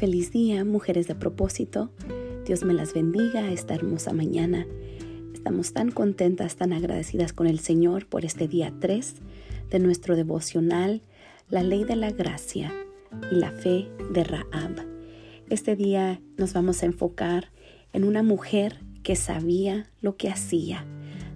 Feliz día, mujeres de propósito. Dios me las bendiga esta hermosa mañana. Estamos tan contentas, tan agradecidas con el Señor por este día 3 de nuestro devocional, la ley de la gracia y la fe de Raab. Este día nos vamos a enfocar en una mujer que sabía lo que hacía.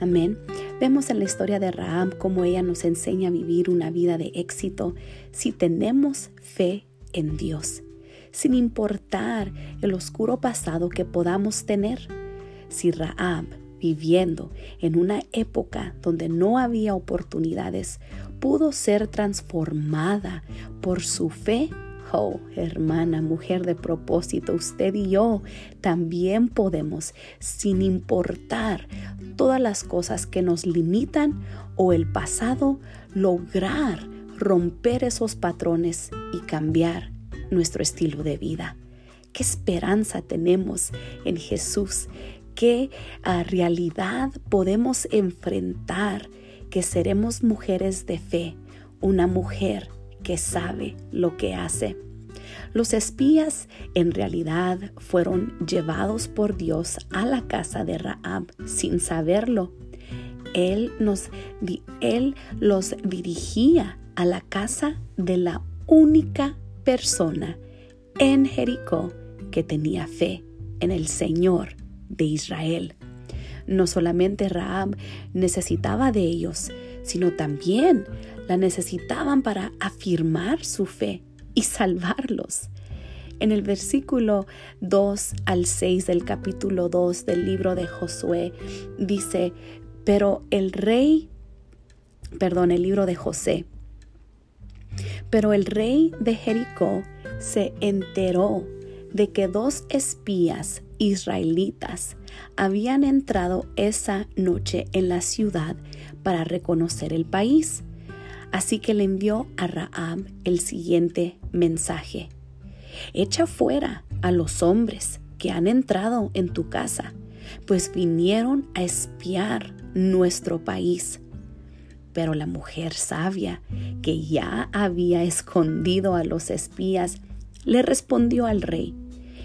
Amén. Vemos en la historia de Raab cómo ella nos enseña a vivir una vida de éxito si tenemos fe en Dios sin importar el oscuro pasado que podamos tener. Si Raab, viviendo en una época donde no había oportunidades, pudo ser transformada por su fe, Oh, hermana, mujer de propósito, usted y yo también podemos, sin importar todas las cosas que nos limitan o el pasado, lograr romper esos patrones y cambiar nuestro estilo de vida. ¿Qué esperanza tenemos en Jesús? ¿Qué ah, realidad podemos enfrentar? Que seremos mujeres de fe, una mujer que sabe lo que hace. Los espías en realidad fueron llevados por Dios a la casa de Raab sin saberlo. Él, nos, él los dirigía a la casa de la única persona en Jericó que tenía fe en el Señor de Israel. No solamente Raab necesitaba de ellos, sino también la necesitaban para afirmar su fe y salvarlos. En el versículo 2 al 6 del capítulo 2 del libro de Josué dice, pero el rey, perdón, el libro de José, pero el rey de Jericó se enteró de que dos espías israelitas habían entrado esa noche en la ciudad para reconocer el país. Así que le envió a Raab el siguiente mensaje. Echa fuera a los hombres que han entrado en tu casa, pues vinieron a espiar nuestro país. Pero la mujer sabia, que ya había escondido a los espías, le respondió al rey,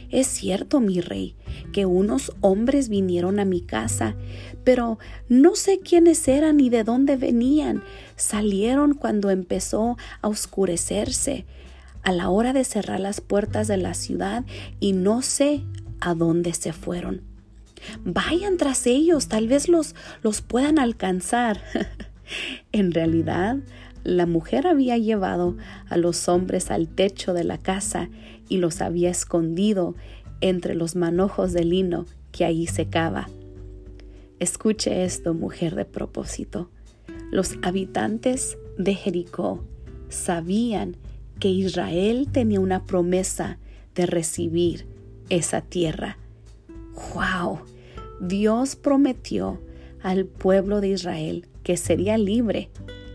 Es cierto, mi rey, que unos hombres vinieron a mi casa, pero no sé quiénes eran ni de dónde venían. Salieron cuando empezó a oscurecerse, a la hora de cerrar las puertas de la ciudad, y no sé a dónde se fueron. Vayan tras ellos, tal vez los, los puedan alcanzar. En realidad, la mujer había llevado a los hombres al techo de la casa y los había escondido entre los manojos de lino que allí secaba. Escuche esto, mujer de propósito. Los habitantes de Jericó sabían que Israel tenía una promesa de recibir esa tierra. ¡Wow! Dios prometió al pueblo de Israel que sería libre,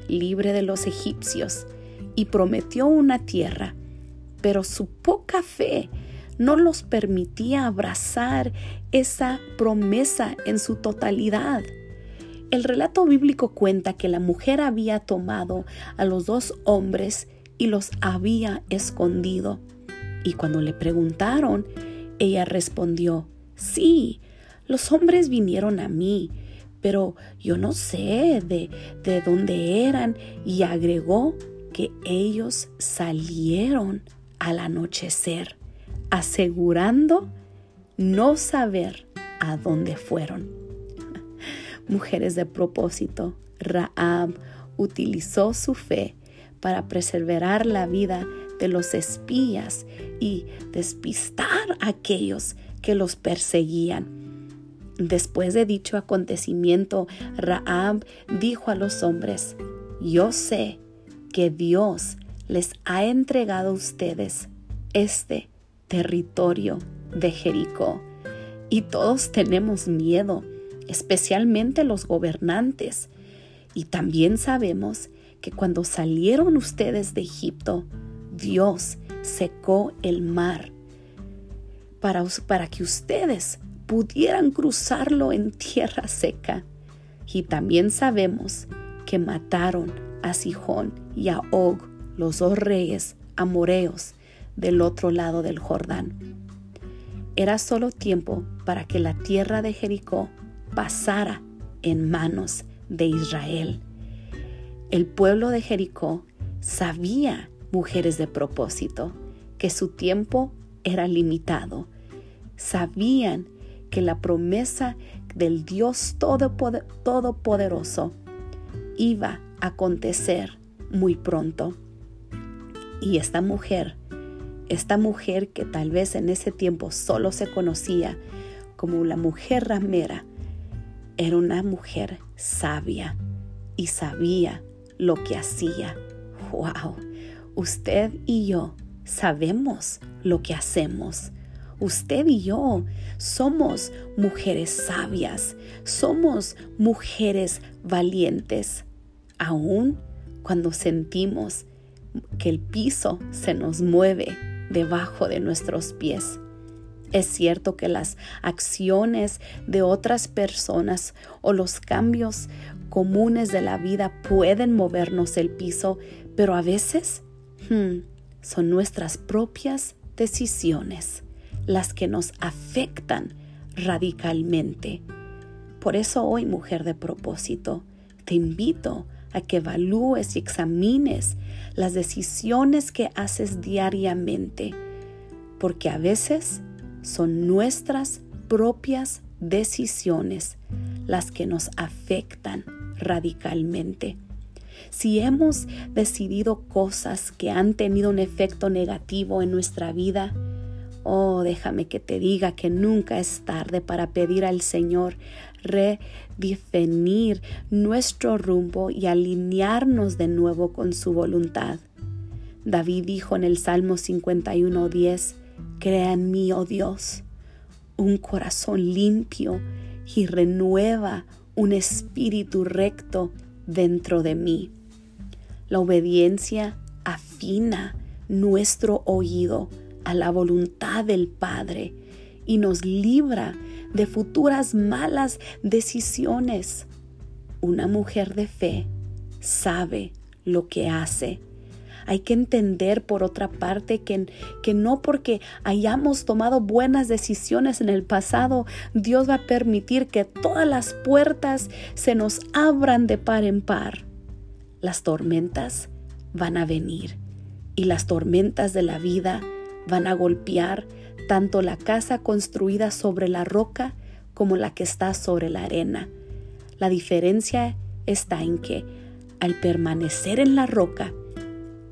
libre de los egipcios, y prometió una tierra, pero su poca fe no los permitía abrazar esa promesa en su totalidad. El relato bíblico cuenta que la mujer había tomado a los dos hombres y los había escondido. Y cuando le preguntaron, ella respondió, sí, los hombres vinieron a mí, pero yo no sé de, de dónde eran y agregó que ellos salieron al anochecer, asegurando no saber a dónde fueron. Mujeres de propósito, Raab utilizó su fe para preservar la vida de los espías y despistar a aquellos que los perseguían Después de dicho acontecimiento, Raab dijo a los hombres, yo sé que Dios les ha entregado a ustedes este territorio de Jericó. Y todos tenemos miedo, especialmente los gobernantes. Y también sabemos que cuando salieron ustedes de Egipto, Dios secó el mar para, para que ustedes pudieran cruzarlo en tierra seca. Y también sabemos que mataron a Sijón y a Og, los dos reyes amoreos del otro lado del Jordán. Era solo tiempo para que la tierra de Jericó pasara en manos de Israel. El pueblo de Jericó sabía, mujeres de propósito, que su tiempo era limitado. Sabían que la promesa del Dios Todopoderoso iba a acontecer muy pronto. Y esta mujer, esta mujer que tal vez en ese tiempo solo se conocía como la mujer ramera, era una mujer sabia y sabía lo que hacía. ¡Wow! Usted y yo sabemos lo que hacemos. Usted y yo somos mujeres sabias, somos mujeres valientes, aún cuando sentimos que el piso se nos mueve debajo de nuestros pies. Es cierto que las acciones de otras personas o los cambios comunes de la vida pueden movernos el piso, pero a veces hmm, son nuestras propias decisiones las que nos afectan radicalmente. Por eso hoy, mujer de propósito, te invito a que evalúes y examines las decisiones que haces diariamente, porque a veces son nuestras propias decisiones las que nos afectan radicalmente. Si hemos decidido cosas que han tenido un efecto negativo en nuestra vida, Oh, déjame que te diga que nunca es tarde para pedir al Señor redefinir nuestro rumbo y alinearnos de nuevo con su voluntad. David dijo en el Salmo 51:10, Crea en mí, oh Dios, un corazón limpio y renueva un espíritu recto dentro de mí. La obediencia afina nuestro oído a la voluntad del Padre y nos libra de futuras malas decisiones. Una mujer de fe sabe lo que hace. Hay que entender, por otra parte, que, que, no porque hayamos tomado buenas decisiones en el pasado, Dios va a permitir que todas las puertas se nos abran de par en par. Las tormentas van a venir y las tormentas de la vida van a golpear tanto la casa construida sobre la roca como la que está sobre la arena. La diferencia está en que al permanecer en la roca,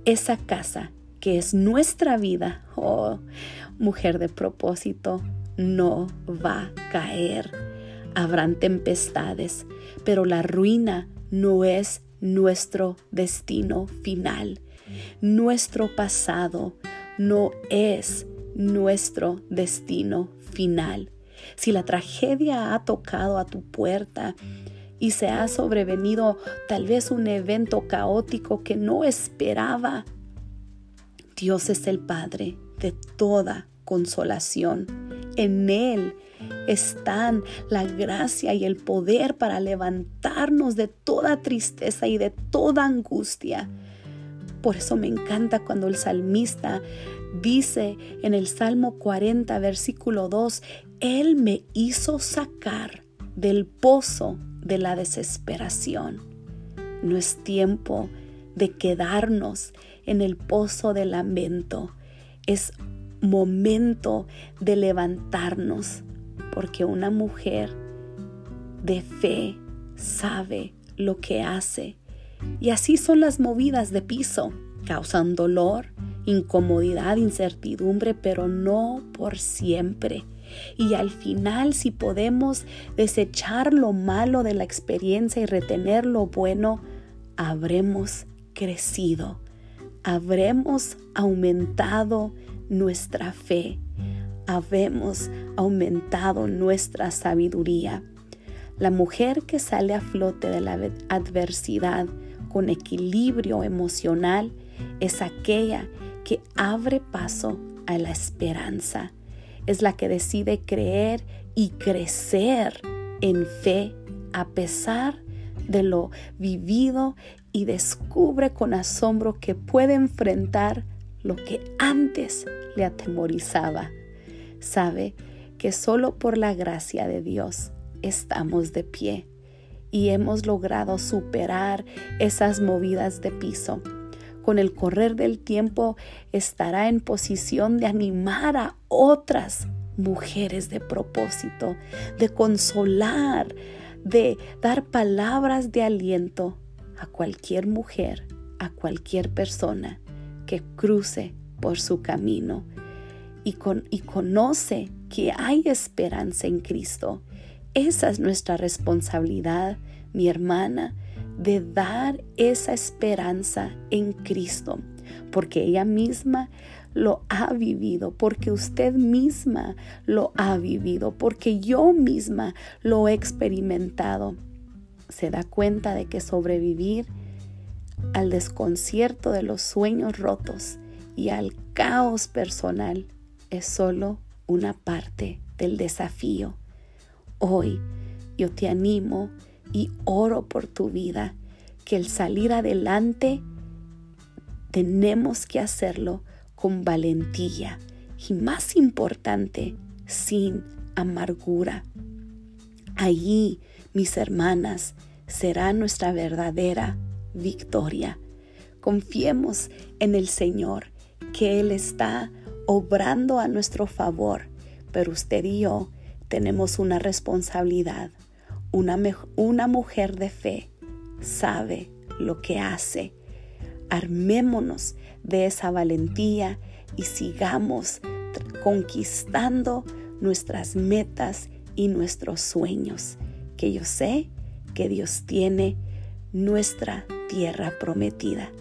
esa casa que es nuestra vida, oh, mujer de propósito, no va a caer. Habrán tempestades, pero la ruina no es nuestro destino final. Nuestro pasado no es nuestro destino final. Si la tragedia ha tocado a tu puerta y se ha sobrevenido tal vez un evento caótico que no esperaba, Dios es el Padre de toda consolación. En Él están la gracia y el poder para levantarnos de toda tristeza y de toda angustia. Por eso me encanta cuando el salmista dice en el Salmo 40, versículo 2, Él me hizo sacar del pozo de la desesperación. No es tiempo de quedarnos en el pozo del lamento. Es momento de levantarnos porque una mujer de fe sabe lo que hace y así son las movidas de piso. Causan dolor, incomodidad, incertidumbre, pero no por siempre. Y al final, si podemos desechar lo malo de la experiencia y retener lo bueno, habremos crecido, habremos aumentado nuestra fe, habremos aumentado nuestra sabiduría. La mujer que sale a flote de la adversidad con equilibrio emocional es aquella que abre paso a la esperanza. Es la que decide creer y crecer en fe a pesar de lo vivido y descubre con asombro que puede enfrentar lo que antes le atemorizaba. Sabe que solo por la gracia de Dios estamos de pie y hemos logrado superar esas movidas de piso. Con el correr del tiempo estará en posición de animar a otras mujeres de propósito, de consolar, de dar palabras de aliento a cualquier mujer, a cualquier persona que cruce por su camino y, con, y conoce que hay esperanza en Cristo. Esa es nuestra responsabilidad, mi hermana, de dar esa esperanza en Cristo, porque ella misma lo ha vivido, porque usted misma lo ha vivido, porque yo misma lo he experimentado. Se da cuenta de que sobrevivir al desconcierto de los sueños rotos y al caos personal es solo una parte del desafío. Hoy yo te animo y oro por tu vida, que el salir adelante tenemos que hacerlo con valentía y más importante, sin amargura. Allí, mis hermanas, será nuestra verdadera victoria. Confiemos en el Señor, que Él está obrando a nuestro favor, pero usted y yo tenemos una responsabilidad. Una, una mujer de fe sabe lo que hace. Armémonos de esa valentía y sigamos conquistando nuestras metas y nuestros sueños, que yo sé que Dios tiene nuestra tierra prometida.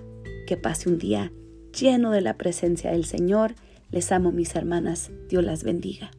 Que pase un día lleno de la presencia del Señor. Les amo mis hermanas. Dios las bendiga.